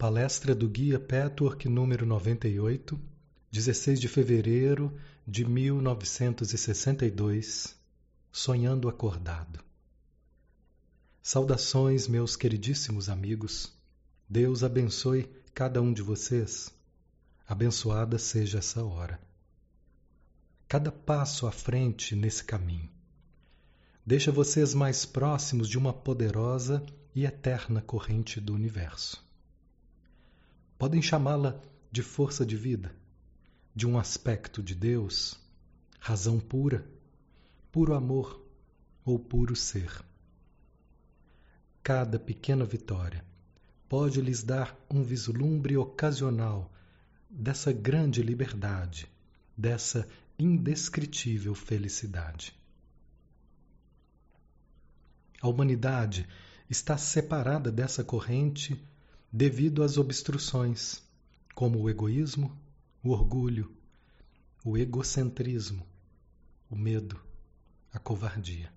Palestra do Guia Petwork número 98, 16 de fevereiro de 1962, Sonhando Acordado. Saudações, meus queridíssimos amigos. Deus abençoe cada um de vocês. Abençoada seja essa hora. Cada passo à frente nesse caminho deixa vocês mais próximos de uma poderosa e eterna corrente do universo. Podem chamá-la de força de vida, de um aspecto de Deus, razão pura, puro amor ou puro ser. Cada pequena vitória pode lhes dar um vislumbre ocasional dessa grande liberdade, dessa indescritível felicidade. A humanidade está separada dessa corrente devido às obstruções, como o egoísmo, o orgulho, o egocentrismo, o medo, a covardia.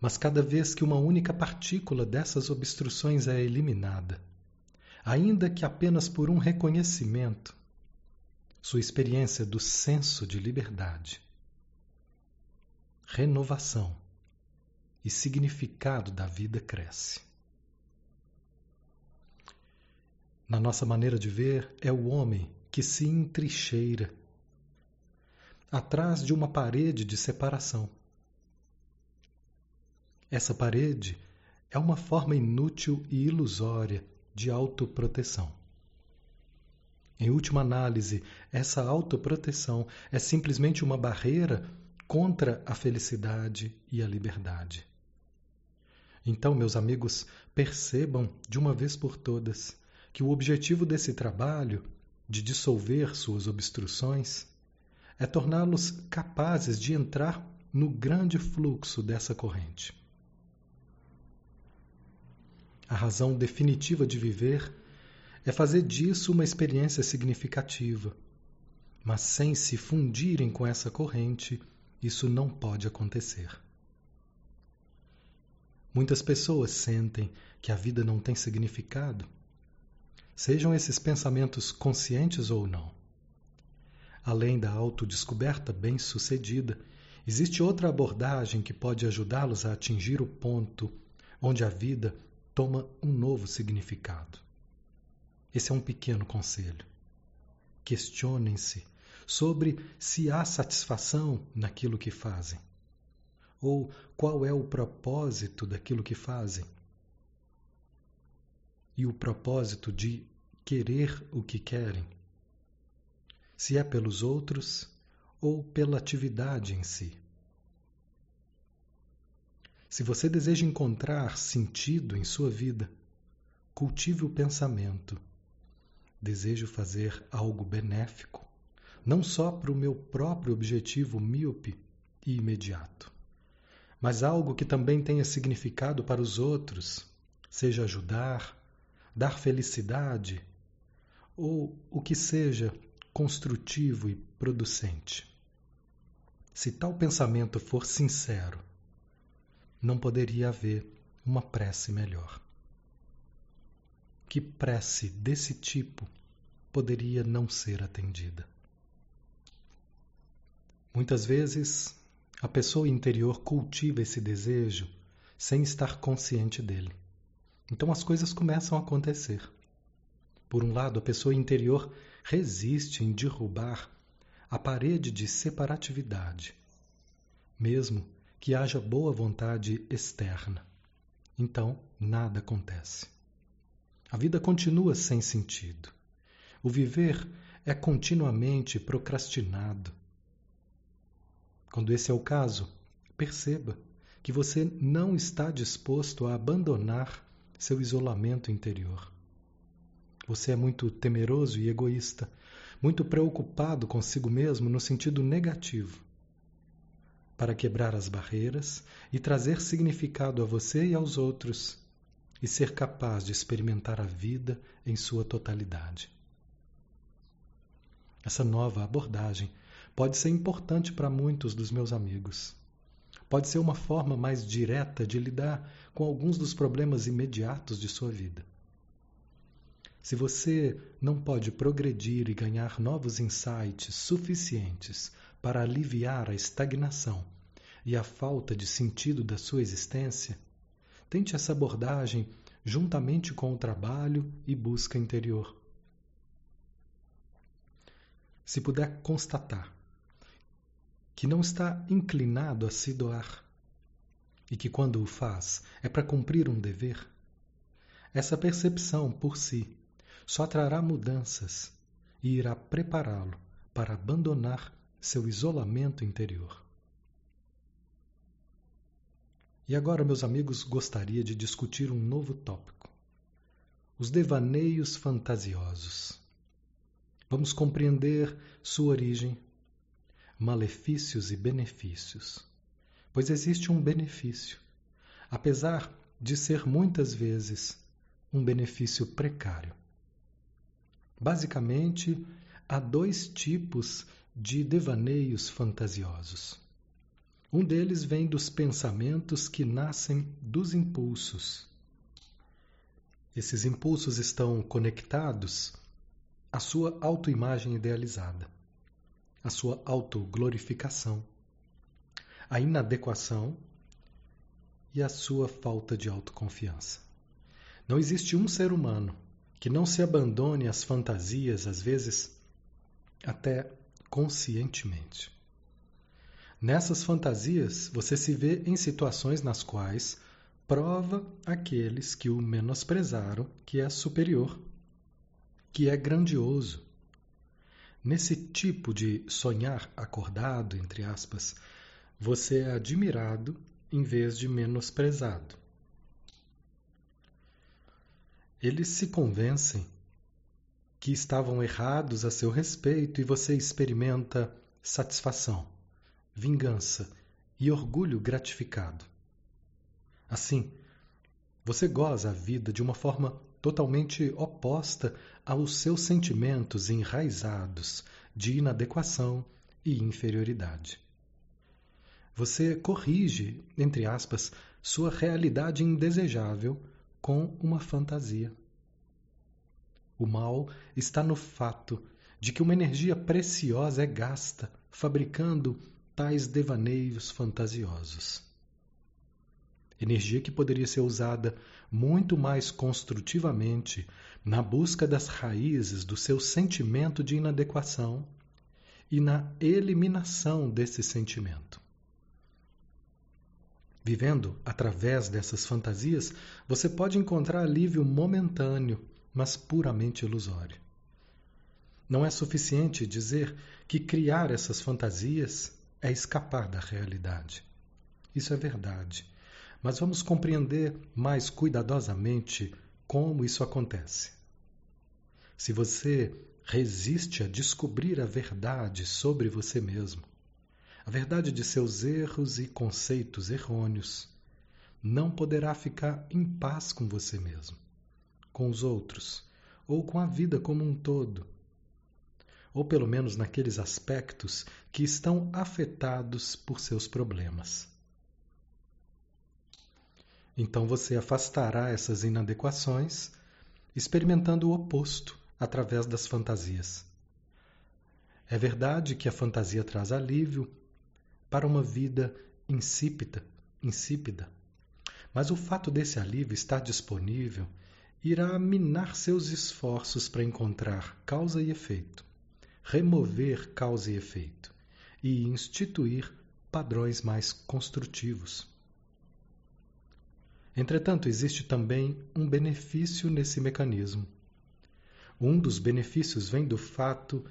Mas cada vez que uma única partícula dessas obstruções é eliminada, ainda que apenas por um reconhecimento, sua experiência do senso de liberdade, renovação e significado da vida cresce. Na nossa maneira de ver, é o homem que se entrincheira atrás de uma parede de separação. Essa parede é uma forma inútil e ilusória de autoproteção. Em última análise, essa autoproteção é simplesmente uma barreira contra a felicidade e a liberdade. Então, meus amigos, percebam de uma vez por todas que o objetivo desse trabalho, de dissolver suas obstruções, é torná-los capazes de entrar no grande fluxo dessa corrente. A razão definitiva de viver é fazer disso uma experiência significativa. Mas sem se fundirem com essa corrente, isso não pode acontecer. Muitas pessoas sentem que a vida não tem significado sejam esses pensamentos conscientes ou não. Além da autodescoberta bem-sucedida, existe outra abordagem que pode ajudá-los a atingir o ponto onde a vida toma um novo significado. Esse é um pequeno conselho. Questionem-se sobre se há satisfação naquilo que fazem, ou qual é o propósito daquilo que fazem e o propósito de querer o que querem, se é pelos outros ou pela atividade em si. Se você deseja encontrar sentido em sua vida, cultive o pensamento. Desejo fazer algo benéfico, não só para o meu próprio objetivo míope e imediato, mas algo que também tenha significado para os outros, seja ajudar, dar felicidade ou o que seja construtivo e producente. Se tal pensamento for sincero, não poderia haver uma prece melhor. Que prece desse tipo poderia não ser atendida? Muitas vezes, a pessoa interior cultiva esse desejo sem estar consciente dele. Então as coisas começam a acontecer. Por um lado, a pessoa interior resiste em derrubar a parede de separatividade, mesmo que haja boa vontade externa. Então, nada acontece. A vida continua sem sentido. O viver é continuamente procrastinado. Quando esse é o caso, perceba que você não está disposto a abandonar seu isolamento interior. Você é muito temeroso e egoísta, muito preocupado consigo mesmo no sentido negativo. Para quebrar as barreiras e trazer significado a você e aos outros, e ser capaz de experimentar a vida em sua totalidade. Essa nova abordagem pode ser importante para muitos dos meus amigos pode ser uma forma mais direta de lidar com alguns dos problemas imediatos de sua vida. Se você não pode progredir e ganhar novos insights suficientes para aliviar a estagnação e a falta de sentido da sua existência, tente essa abordagem juntamente com o trabalho e busca interior. Se puder constatar que não está inclinado a se doar e que quando o faz é para cumprir um dever, essa percepção por si só trará mudanças e irá prepará-lo para abandonar seu isolamento interior. E agora, meus amigos, gostaria de discutir um novo tópico: os devaneios fantasiosos. Vamos compreender sua origem, malefícios e benefícios. Pois existe um benefício, apesar de ser muitas vezes um benefício precário. Basicamente, há dois tipos de devaneios fantasiosos. Um deles vem dos pensamentos que nascem dos impulsos. Esses impulsos estão conectados à sua autoimagem idealizada, à sua autoglorificação, à inadequação e à sua falta de autoconfiança. Não existe um ser humano que não se abandone às fantasias, às vezes até conscientemente. Nessas fantasias, você se vê em situações nas quais prova aqueles que o menosprezaram que é superior, que é grandioso. Nesse tipo de sonhar acordado, entre aspas, você é admirado em vez de menosprezado. Eles se convencem que estavam errados a seu respeito e você experimenta satisfação, vingança e orgulho gratificado. Assim, você goza a vida de uma forma totalmente oposta aos seus sentimentos enraizados de inadequação e inferioridade. Você corrige, entre aspas, sua realidade indesejável com uma fantasia. O mal está no fato de que uma energia preciosa é gasta fabricando tais devaneios fantasiosos. Energia que poderia ser usada muito mais construtivamente na busca das raízes do seu sentimento de inadequação e na eliminação desse sentimento. Vivendo através dessas fantasias, você pode encontrar alívio momentâneo, mas puramente ilusório. Não é suficiente dizer que criar essas fantasias é escapar da realidade. Isso é verdade, mas vamos compreender mais cuidadosamente como isso acontece. Se você resiste a descobrir a verdade sobre você mesmo, a verdade de seus erros e conceitos errôneos, não poderá ficar em paz com você mesmo, com os outros ou com a vida como um todo. Ou pelo menos naqueles aspectos que estão afetados por seus problemas. Então você afastará essas inadequações, experimentando o oposto através das fantasias. É verdade que a fantasia traz alívio para uma vida insípida, insípida. Mas o fato desse alívio estar disponível irá minar seus esforços para encontrar causa e efeito, remover causa e efeito e instituir padrões mais construtivos. Entretanto, existe também um benefício nesse mecanismo. Um dos benefícios vem do fato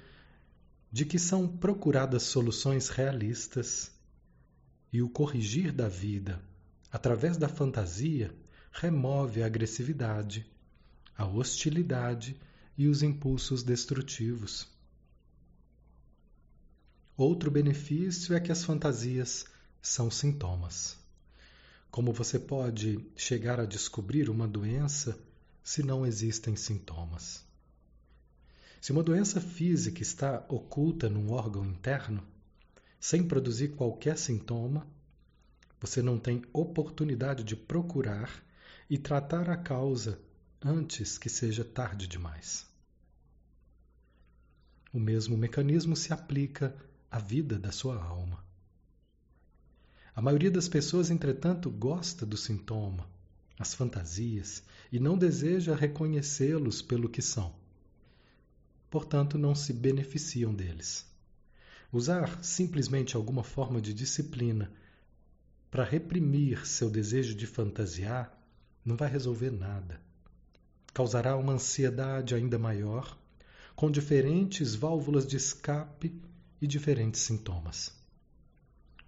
de que são procuradas soluções realistas e o corrigir da vida através da fantasia remove a agressividade, a hostilidade e os impulsos destrutivos. Outro benefício é que as fantasias são sintomas. Como você pode chegar a descobrir uma doença se não existem sintomas? Se uma doença física está oculta num órgão interno, sem produzir qualquer sintoma, você não tem oportunidade de procurar e tratar a causa antes que seja tarde demais. O mesmo mecanismo se aplica à vida da sua alma. A maioria das pessoas, entretanto, gosta do sintoma, as fantasias, e não deseja reconhecê-los pelo que são. Portanto, não se beneficiam deles. Usar simplesmente alguma forma de disciplina para reprimir seu desejo de fantasiar não vai resolver nada. Causará uma ansiedade ainda maior, com diferentes válvulas de escape e diferentes sintomas.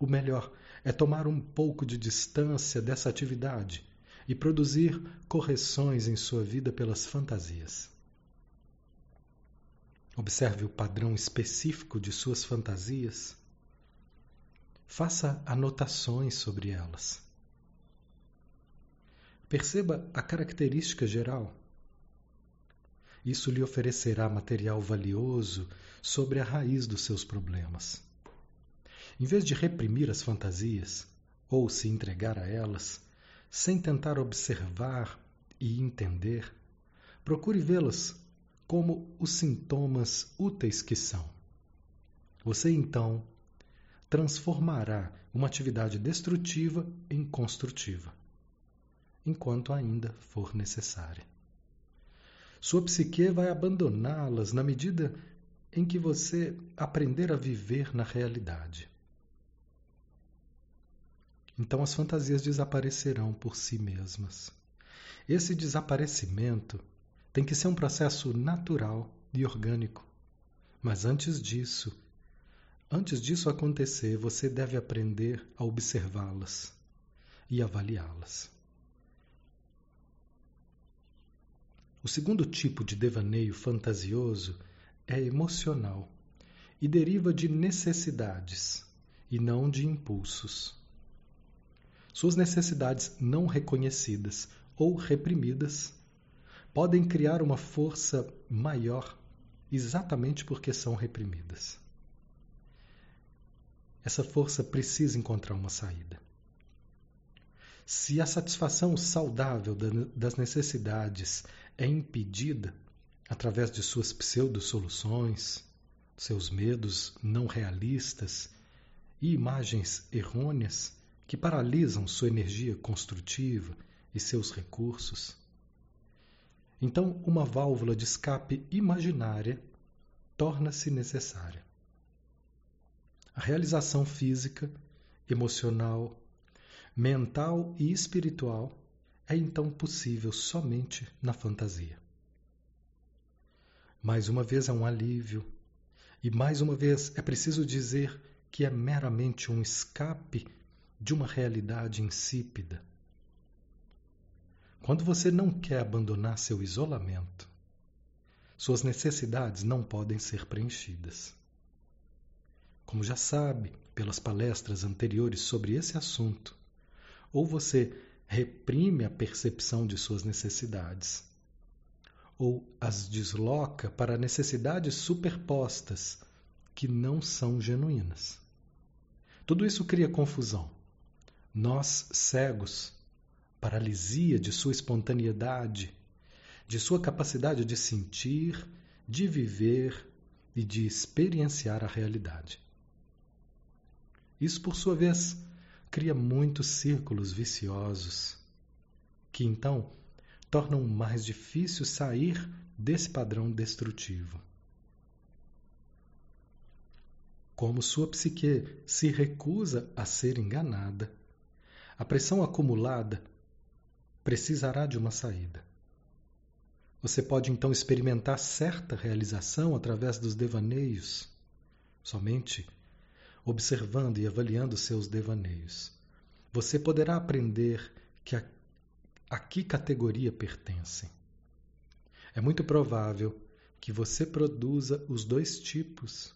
O melhor é tomar um pouco de distância dessa atividade e produzir correções em sua vida pelas fantasias. Observe o padrão específico de suas fantasias. Faça anotações sobre elas. Perceba a característica geral. Isso lhe oferecerá material valioso sobre a raiz dos seus problemas. Em vez de reprimir as fantasias ou se entregar a elas, sem tentar observar e entender, procure vê-las como os sintomas úteis que são. Você então transformará uma atividade destrutiva em construtiva, enquanto ainda for necessária. Sua psique vai abandoná-las na medida em que você aprender a viver na realidade. Então as fantasias desaparecerão por si mesmas. Esse desaparecimento tem que ser um processo natural e orgânico. Mas antes disso, antes disso acontecer, você deve aprender a observá-las e avaliá-las. O segundo tipo de devaneio fantasioso é emocional e deriva de necessidades e não de impulsos. Suas necessidades não reconhecidas ou reprimidas podem criar uma força maior exatamente porque são reprimidas. Essa força precisa encontrar uma saída. Se a satisfação saudável das necessidades é impedida através de suas pseudo-soluções, seus medos não realistas e imagens errôneas, que paralisam sua energia construtiva e seus recursos. Então, uma válvula de escape imaginária torna-se necessária. A realização física, emocional, mental e espiritual é então possível somente na fantasia. Mais uma vez é um alívio, e mais uma vez é preciso dizer que é meramente um escape de uma realidade insípida. Quando você não quer abandonar seu isolamento, suas necessidades não podem ser preenchidas. Como já sabe pelas palestras anteriores sobre esse assunto, ou você reprime a percepção de suas necessidades, ou as desloca para necessidades superpostas que não são genuínas. Tudo isso cria confusão nós cegos, paralisia de sua espontaneidade, de sua capacidade de sentir, de viver e de experienciar a realidade. Isso, por sua vez, cria muitos círculos viciosos, que então tornam mais difícil sair desse padrão destrutivo. Como sua psique se recusa a ser enganada, a pressão acumulada precisará de uma saída. Você pode então experimentar certa realização através dos devaneios, somente observando e avaliando seus devaneios. Você poderá aprender que a, a que categoria pertencem. É muito provável que você produza os dois tipos.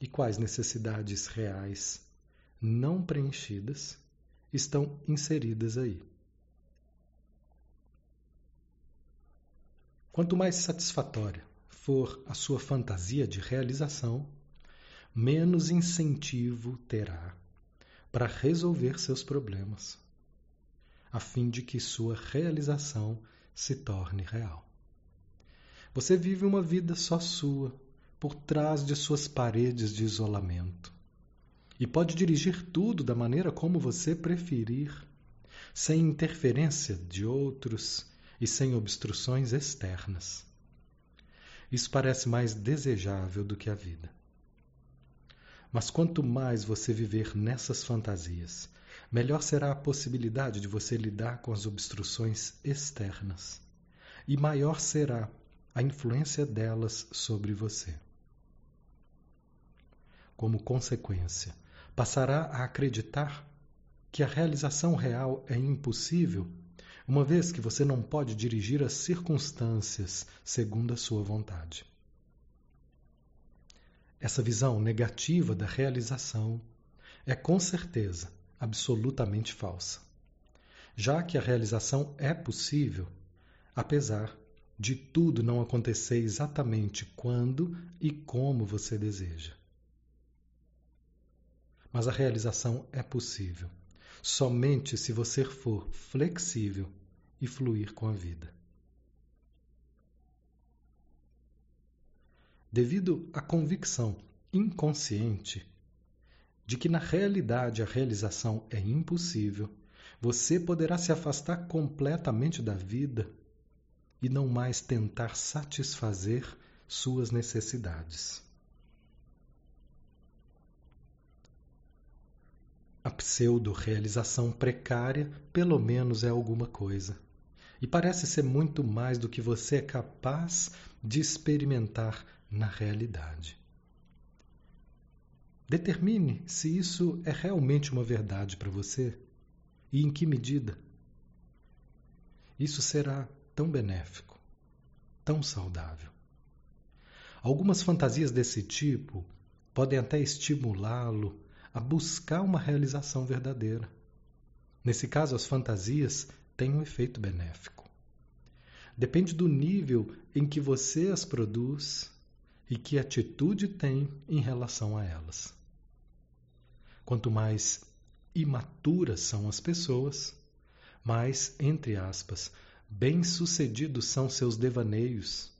E quais necessidades reais não preenchidas estão inseridas aí. Quanto mais satisfatória for a sua fantasia de realização, menos incentivo terá para resolver seus problemas, a fim de que sua realização se torne real. Você vive uma vida só sua, por trás de suas paredes de isolamento. E pode dirigir tudo da maneira como você preferir, sem interferência de outros e sem obstruções externas. Isso parece mais desejável do que a vida. Mas quanto mais você viver nessas fantasias, melhor será a possibilidade de você lidar com as obstruções externas. E maior será a influência delas sobre você. Como consequência, passará a acreditar que a realização real é impossível, uma vez que você não pode dirigir as circunstâncias segundo a sua vontade. Essa visão negativa da realização é com certeza absolutamente falsa, já que a realização é possível, apesar de tudo não acontecer exatamente quando e como você deseja. Mas a realização é possível somente se você for flexível e fluir com a vida. devido à convicção inconsciente de que na realidade a realização é impossível, você poderá se afastar completamente da vida e não mais tentar satisfazer suas necessidades. A pseudo-realização precária, pelo menos, é alguma coisa. E parece ser muito mais do que você é capaz de experimentar na realidade. Determine se isso é realmente uma verdade para você e em que medida. Isso será tão benéfico, tão saudável. Algumas fantasias desse tipo podem até estimulá-lo a buscar uma realização verdadeira. Nesse caso, as fantasias têm um efeito benéfico. Depende do nível em que você as produz e que atitude tem em relação a elas. Quanto mais imaturas são as pessoas, mais, entre aspas, bem-sucedidos são seus devaneios,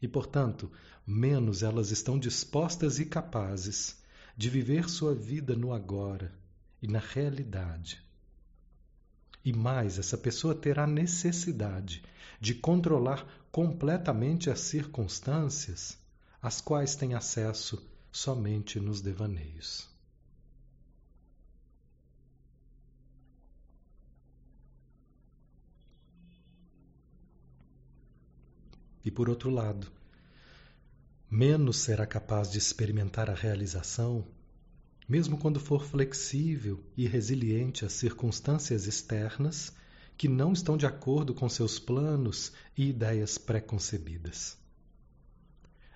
e, portanto, menos elas estão dispostas e capazes de viver sua vida no agora e na realidade. E mais, essa pessoa terá necessidade de controlar completamente as circunstâncias às quais tem acesso somente nos devaneios. E por outro lado, menos será capaz de experimentar a realização, mesmo quando for flexível e resiliente às circunstâncias externas que não estão de acordo com seus planos e ideias preconcebidas.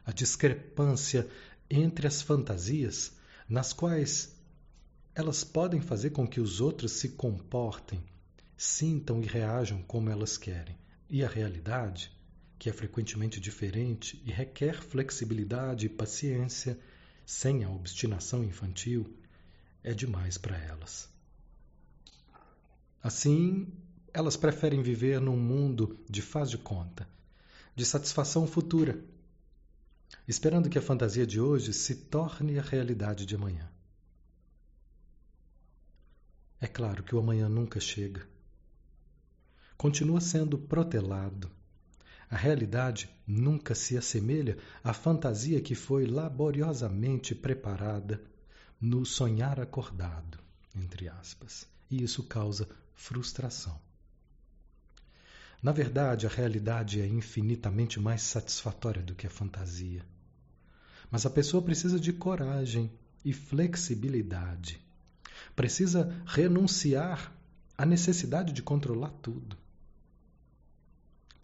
A discrepância entre as fantasias, nas quais elas podem fazer com que os outros se comportem, sintam e reajam como elas querem, e a realidade, que é frequentemente diferente e requer flexibilidade e paciência, sem a obstinação infantil, é demais para elas. Assim, elas preferem viver num mundo de faz de conta, de satisfação futura, esperando que a fantasia de hoje se torne a realidade de amanhã. É claro que o amanhã nunca chega. Continua sendo protelado. A realidade nunca se assemelha à fantasia que foi laboriosamente preparada no sonhar acordado, entre aspas, e isso causa frustração. Na verdade, a realidade é infinitamente mais satisfatória do que a fantasia. Mas a pessoa precisa de coragem e flexibilidade. Precisa renunciar à necessidade de controlar tudo.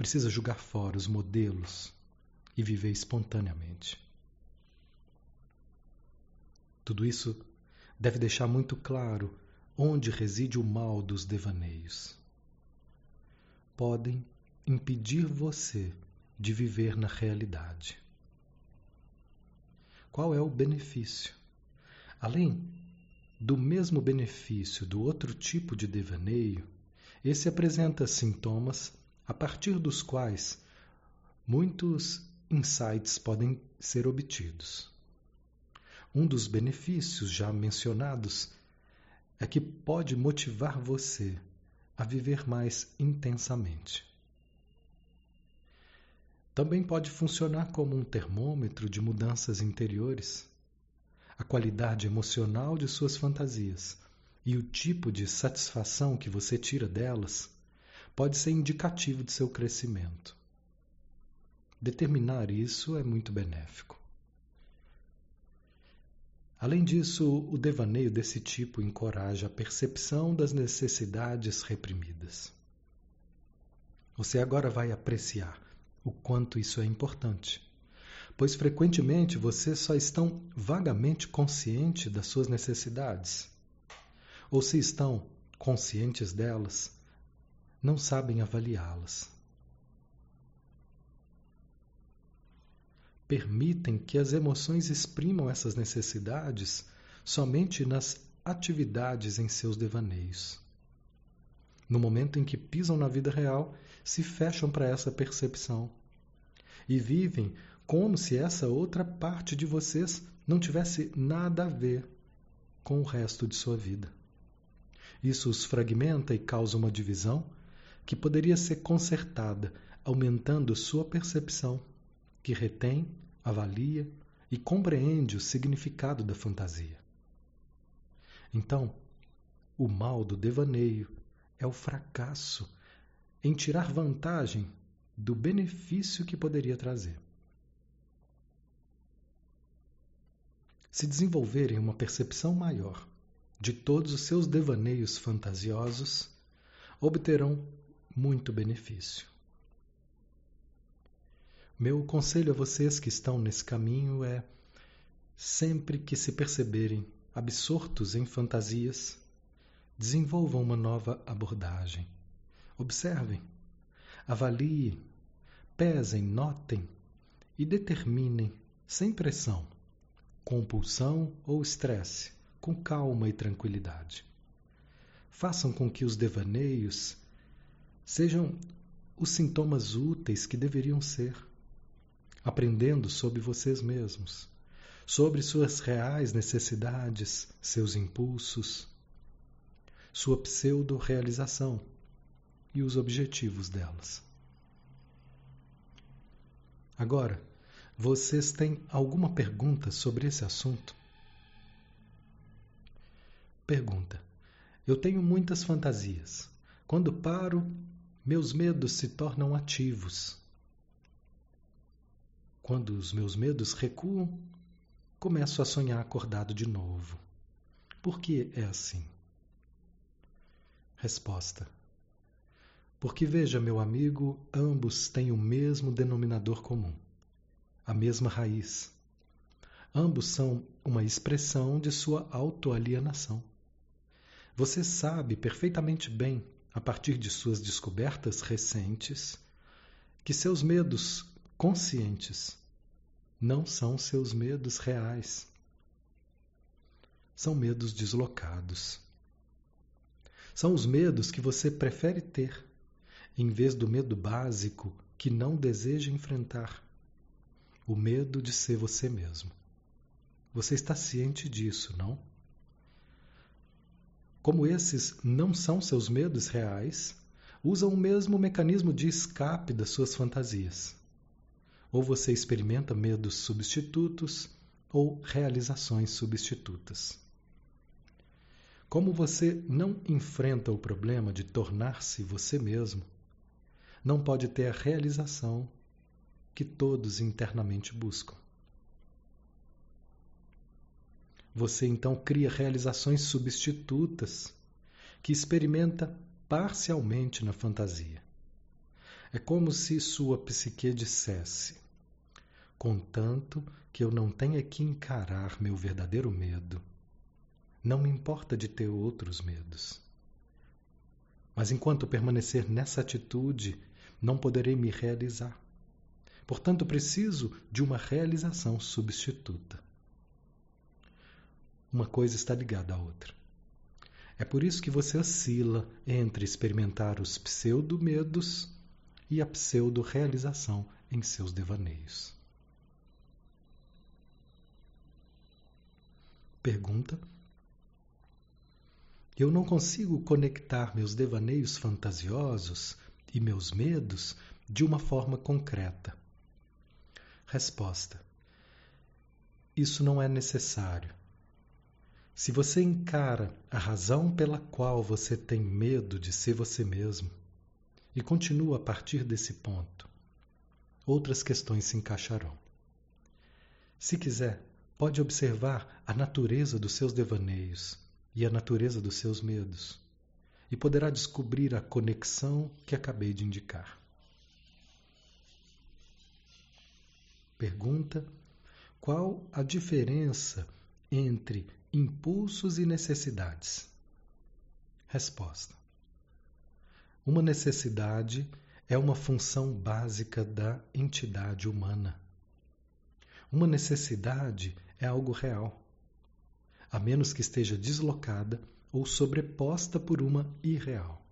Precisa jogar fora os modelos e viver espontaneamente. Tudo isso deve deixar muito claro onde reside o mal dos devaneios podem impedir você de viver na realidade. Qual é o benefício? Além do mesmo benefício do outro tipo de devaneio, esse apresenta sintomas a partir dos quais muitos insights podem ser obtidos. Um dos benefícios já mencionados é que pode motivar você a viver mais intensamente. Também pode funcionar como um termômetro de mudanças interiores. A qualidade emocional de suas fantasias e o tipo de satisfação que você tira delas pode ser indicativo de seu crescimento. Determinar isso é muito benéfico. Além disso, o devaneio desse tipo encoraja a percepção das necessidades reprimidas. Você agora vai apreciar o quanto isso é importante, pois frequentemente vocês só estão vagamente conscientes das suas necessidades, ou se estão conscientes delas, não sabem avaliá-las. Permitem que as emoções exprimam essas necessidades somente nas atividades em seus devaneios. No momento em que pisam na vida real, se fecham para essa percepção e vivem como se essa outra parte de vocês não tivesse nada a ver com o resto de sua vida. Isso os fragmenta e causa uma divisão que poderia ser consertada aumentando sua percepção, que retém, avalia e compreende o significado da fantasia. Então, o mal do devaneio é o fracasso em tirar vantagem do benefício que poderia trazer. Se desenvolverem uma percepção maior de todos os seus devaneios fantasiosos, obterão muito benefício. Meu conselho a vocês que estão nesse caminho é: sempre que se perceberem absortos em fantasias, desenvolvam uma nova abordagem. Observem, avaliem, pesem, notem e determinem, sem pressão, compulsão ou estresse, com calma e tranquilidade. Façam com que os devaneios sejam os sintomas úteis que deveriam ser, aprendendo sobre vocês mesmos, sobre suas reais necessidades, seus impulsos, sua pseudo-realização e os objetivos delas. Agora, vocês têm alguma pergunta sobre esse assunto? Pergunta: Eu tenho muitas fantasias. Quando paro, meus medos se tornam ativos. Quando os meus medos recuam, começo a sonhar acordado de novo. Por que é assim? Resposta: Porque veja, meu amigo, ambos têm o mesmo denominador comum, a mesma raiz. Ambos são uma expressão de sua autoalienação. Você sabe perfeitamente bem a partir de suas descobertas recentes, que seus medos conscientes não são seus medos reais. São medos deslocados. São os medos que você prefere ter, em vez do medo básico que não deseja enfrentar o medo de ser você mesmo. Você está ciente disso, não? Como esses não são seus medos reais, usam o mesmo mecanismo de escape das suas fantasias. Ou você experimenta medos substitutos ou realizações substitutas. Como você não enfrenta o problema de tornar-se você mesmo, não pode ter a realização que todos internamente buscam. Você então cria realizações substitutas que experimenta parcialmente na fantasia. É como se sua psique dissesse: Contanto que eu não tenha que encarar meu verdadeiro medo, não me importa de ter outros medos. Mas enquanto permanecer nessa atitude, não poderei me realizar. Portanto, preciso de uma realização substituta uma coisa está ligada à outra. É por isso que você oscila entre experimentar os pseudo-medos e a pseudo-realização em seus devaneios. Pergunta: Eu não consigo conectar meus devaneios fantasiosos e meus medos de uma forma concreta. Resposta: Isso não é necessário. Se você encara a razão pela qual você tem medo de ser você mesmo e continua a partir desse ponto, outras questões se encaixarão. Se quiser, pode observar a natureza dos seus devaneios e a natureza dos seus medos e poderá descobrir a conexão que acabei de indicar. Pergunta: qual a diferença entre impulsos e necessidades? Resposta: Uma necessidade é uma função básica da entidade humana. Uma necessidade é algo real, a menos que esteja deslocada ou sobreposta por uma irreal.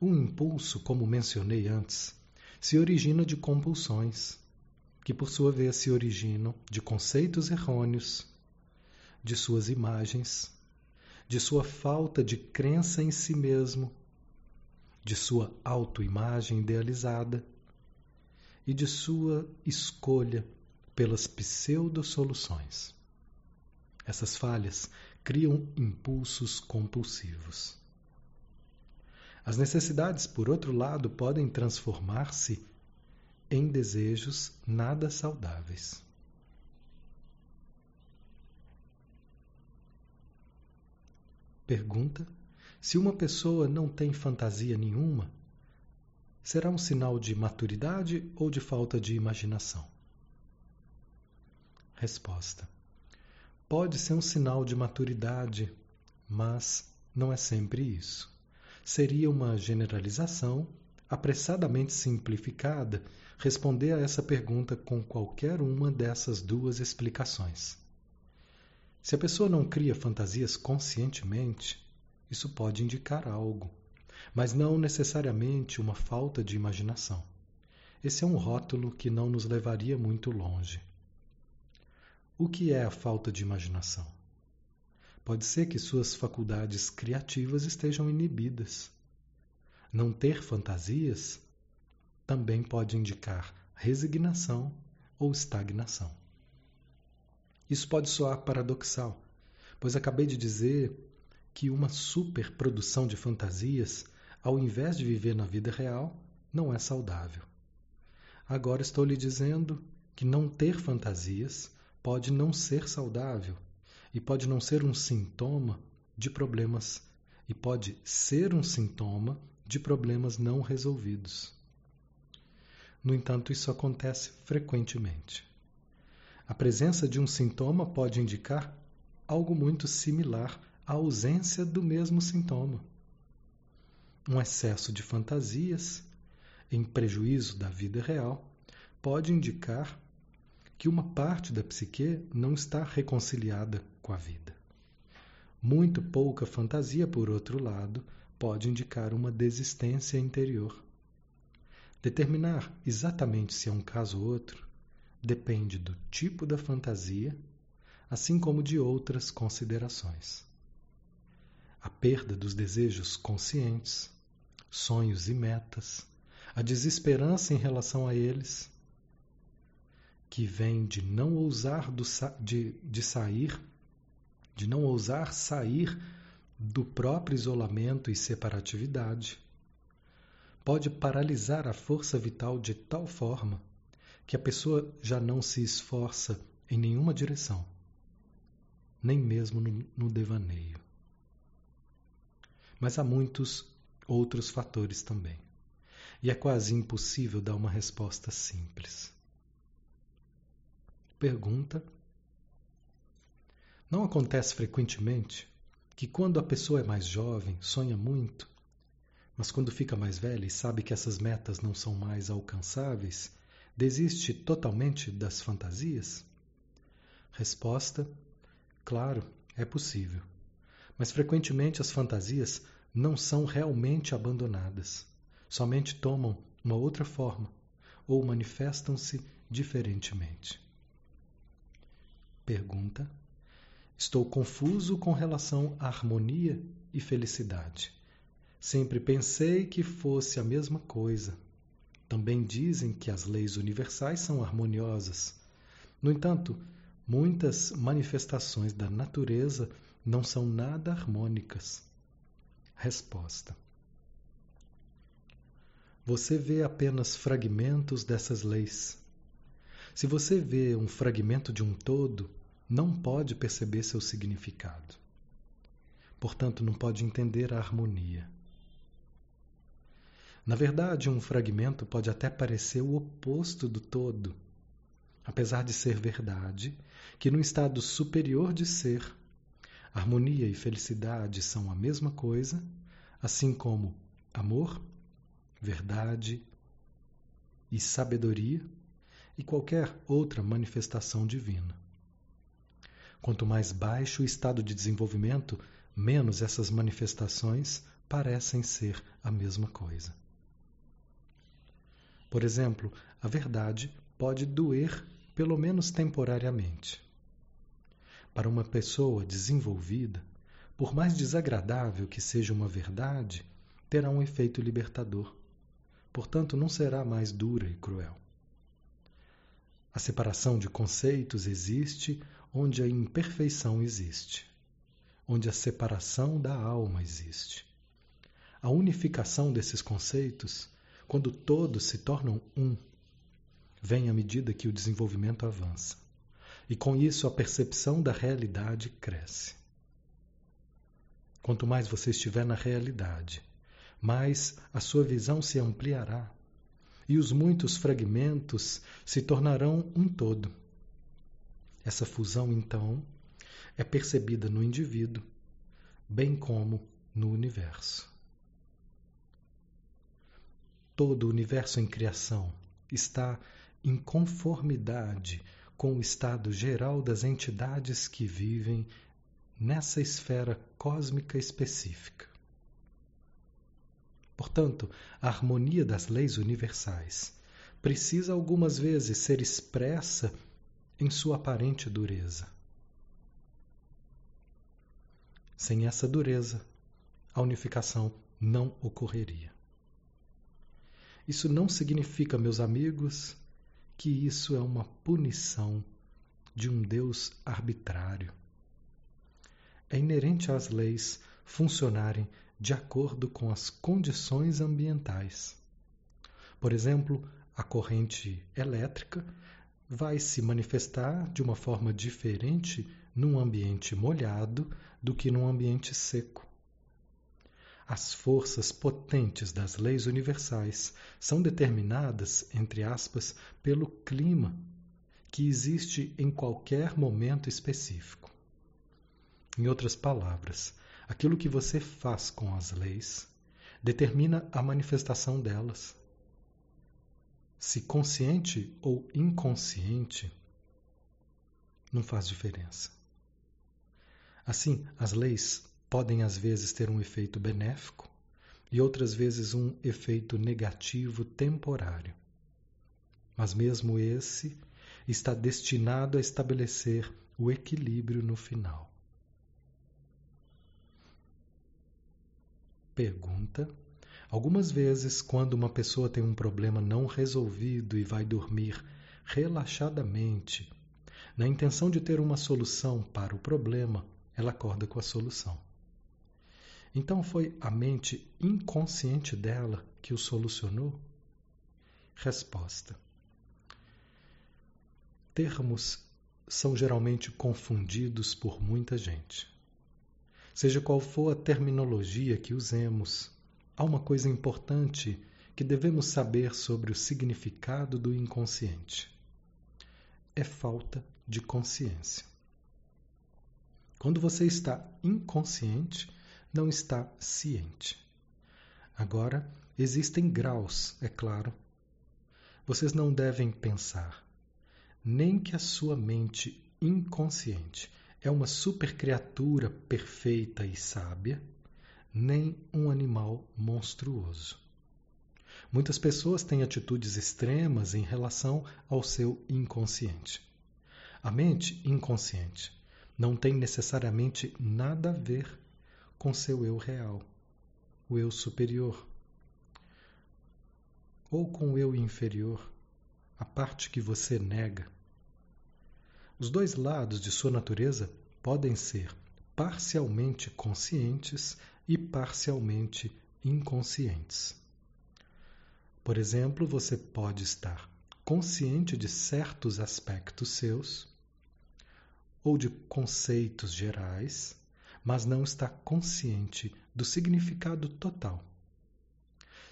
Um impulso, como mencionei antes, se origina de compulsões que por sua vez se originam de conceitos errôneos, de suas imagens, de sua falta de crença em si mesmo, de sua autoimagem idealizada e de sua escolha pelas pseudo-soluções. Essas falhas criam impulsos compulsivos. As necessidades, por outro lado, podem transformar-se em desejos nada saudáveis. Pergunta: se uma pessoa não tem fantasia nenhuma, será um sinal de maturidade ou de falta de imaginação? Resposta: Pode ser um sinal de maturidade, mas não é sempre isso. Seria uma generalização apressadamente simplificada responder a essa pergunta com qualquer uma dessas duas explicações. Se a pessoa não cria fantasias conscientemente, isso pode indicar algo, mas não necessariamente uma falta de imaginação. Esse é um rótulo que não nos levaria muito longe. O que é a falta de imaginação? Pode ser que suas faculdades criativas estejam inibidas. Não ter fantasias também pode indicar resignação ou estagnação. Isso pode soar paradoxal, pois acabei de dizer que uma superprodução de fantasias, ao invés de viver na vida real, não é saudável. Agora estou lhe dizendo que não ter fantasias pode não ser saudável e pode não ser um sintoma de problemas e pode ser um sintoma de problemas não resolvidos. No entanto, isso acontece frequentemente. A presença de um sintoma pode indicar algo muito similar à ausência do mesmo sintoma. Um excesso de fantasias, em prejuízo da vida real, pode indicar que uma parte da psique não está reconciliada com a vida. Muito pouca fantasia, por outro lado, pode indicar uma desistência interior. Determinar exatamente se é um caso ou outro depende do tipo da fantasia, assim como de outras considerações. A perda dos desejos conscientes, sonhos e metas, a desesperança em relação a eles, que vem de não ousar do, de, de sair, de não ousar sair do próprio isolamento e separatividade, pode paralisar a força vital de tal forma que a pessoa já não se esforça em nenhuma direção, nem mesmo no, no devaneio. Mas há muitos outros fatores também, e é quase impossível dar uma resposta simples. Pergunta: Não acontece frequentemente que quando a pessoa é mais jovem, sonha muito mas quando fica mais velha e sabe que essas metas não são mais alcançáveis, desiste totalmente das fantasias? Resposta: Claro, é possível. Mas frequentemente as fantasias não são realmente abandonadas, somente tomam uma outra forma ou manifestam-se diferentemente? Pergunta: Estou confuso com relação à harmonia e felicidade. Sempre pensei que fosse a mesma coisa. Também dizem que as leis universais são harmoniosas. No entanto, muitas manifestações da natureza não são nada harmônicas. Resposta: Você vê apenas fragmentos dessas leis. Se você vê um fragmento de um todo, não pode perceber seu significado. Portanto, não pode entender a harmonia. Na verdade, um fragmento pode até parecer o oposto do todo, apesar de ser verdade que no estado superior de ser, harmonia e felicidade são a mesma coisa, assim como amor, verdade e sabedoria e qualquer outra manifestação divina. Quanto mais baixo o estado de desenvolvimento, menos essas manifestações parecem ser a mesma coisa. Por exemplo, a verdade pode doer, pelo menos temporariamente. Para uma pessoa desenvolvida, por mais desagradável que seja uma verdade, terá um efeito libertador. Portanto, não será mais dura e cruel. A separação de conceitos existe onde a imperfeição existe, onde a separação da alma existe. A unificação desses conceitos quando todos se tornam um, vem à medida que o desenvolvimento avança. E com isso a percepção da realidade cresce. Quanto mais você estiver na realidade, mais a sua visão se ampliará e os muitos fragmentos se tornarão um todo. Essa fusão, então, é percebida no indivíduo, bem como no universo todo o universo em criação está em conformidade com o estado geral das entidades que vivem nessa esfera cósmica específica. Portanto, a harmonia das leis universais precisa algumas vezes ser expressa em sua aparente dureza. Sem essa dureza, a unificação não ocorreria. Isso não significa, meus amigos, que isso é uma punição de um Deus arbitrário. É inerente às leis funcionarem de acordo com as condições ambientais. Por exemplo, a corrente elétrica vai se manifestar de uma forma diferente num ambiente molhado do que num ambiente seco. As forças potentes das leis universais são determinadas, entre aspas, pelo clima que existe em qualquer momento específico. Em outras palavras, aquilo que você faz com as leis determina a manifestação delas. Se consciente ou inconsciente, não faz diferença. Assim, as leis podem às vezes ter um efeito benéfico e outras vezes um efeito negativo temporário. Mas mesmo esse está destinado a estabelecer o equilíbrio no final. Pergunta: Algumas vezes, quando uma pessoa tem um problema não resolvido e vai dormir relaxadamente, na intenção de ter uma solução para o problema, ela acorda com a solução. Então foi a mente inconsciente dela que o solucionou? Resposta: Termos são geralmente confundidos por muita gente. Seja qual for a terminologia que usemos, há uma coisa importante que devemos saber sobre o significado do inconsciente. É falta de consciência. Quando você está inconsciente, não está ciente. Agora, existem graus, é claro. Vocês não devem pensar nem que a sua mente inconsciente é uma supercriatura perfeita e sábia, nem um animal monstruoso. Muitas pessoas têm atitudes extremas em relação ao seu inconsciente. A mente inconsciente não tem necessariamente nada a ver com seu eu real, o eu superior, ou com o eu inferior, a parte que você nega. Os dois lados de sua natureza podem ser parcialmente conscientes e parcialmente inconscientes. Por exemplo, você pode estar consciente de certos aspectos seus ou de conceitos gerais, mas não está consciente do significado total.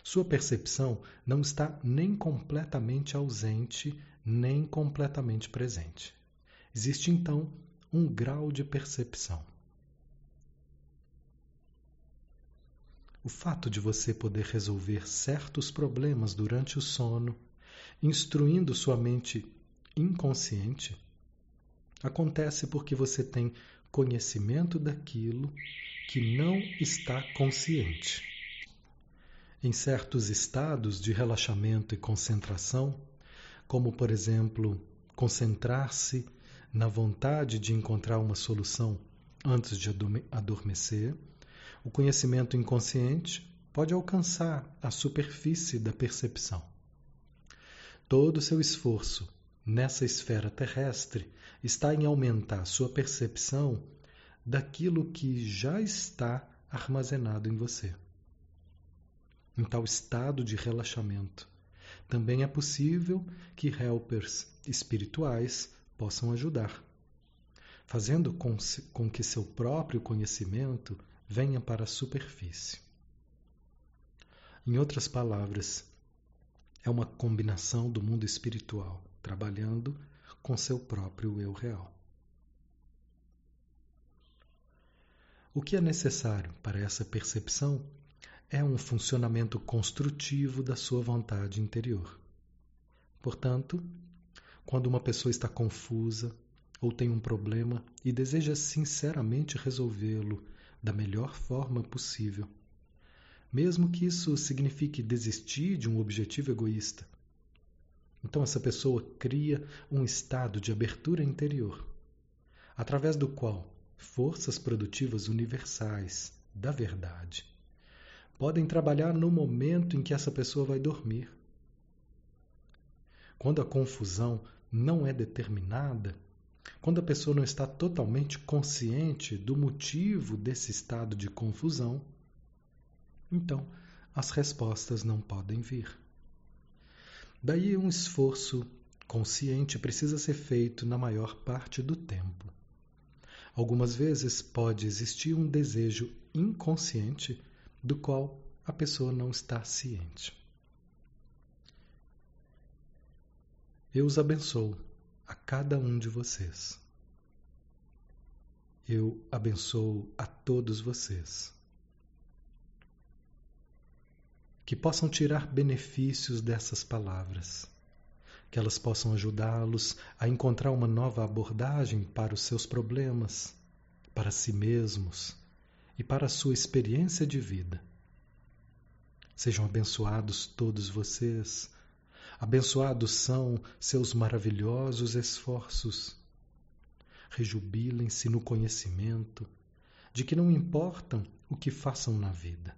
Sua percepção não está nem completamente ausente, nem completamente presente. Existe então um grau de percepção. O fato de você poder resolver certos problemas durante o sono, instruindo sua mente inconsciente, acontece porque você tem conhecimento daquilo que não está consciente. Em certos estados de relaxamento e concentração, como por exemplo, concentrar-se na vontade de encontrar uma solução antes de adormecer, o conhecimento inconsciente pode alcançar a superfície da percepção. Todo o seu esforço nessa esfera terrestre está em aumentar sua percepção daquilo que já está armazenado em você. Em tal estado de relaxamento, também é possível que helpers espirituais possam ajudar, fazendo com, com que seu próprio conhecimento venha para a superfície. Em outras palavras, é uma combinação do mundo espiritual trabalhando com seu próprio eu real. O que é necessário para essa percepção é um funcionamento construtivo da sua vontade interior. Portanto, quando uma pessoa está confusa ou tem um problema e deseja sinceramente resolvê-lo da melhor forma possível. Mesmo que isso signifique desistir de um objetivo egoísta. Então, essa pessoa cria um estado de abertura interior, através do qual forças produtivas universais da verdade podem trabalhar no momento em que essa pessoa vai dormir. Quando a confusão não é determinada, quando a pessoa não está totalmente consciente do motivo desse estado de confusão, então as respostas não podem vir. Daí um esforço consciente precisa ser feito na maior parte do tempo. Algumas vezes pode existir um desejo inconsciente do qual a pessoa não está ciente. Eu os abençoo a cada um de vocês. Eu abençoo a todos vocês. Que possam tirar benefícios dessas palavras, que elas possam ajudá-los a encontrar uma nova abordagem para os seus problemas, para si mesmos e para a sua experiência de vida. Sejam abençoados todos vocês Abençoados são seus maravilhosos esforços. Rejubilem-se no conhecimento de que não importam o que façam na vida.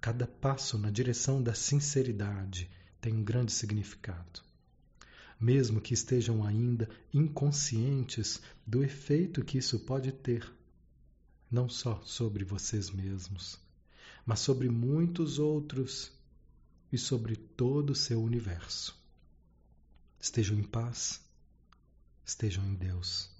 Cada passo na direção da sinceridade tem um grande significado. Mesmo que estejam ainda inconscientes do efeito que isso pode ter, não só sobre vocês mesmos, mas sobre muitos outros e sobre todo o seu universo. Estejam em paz, estejam em Deus.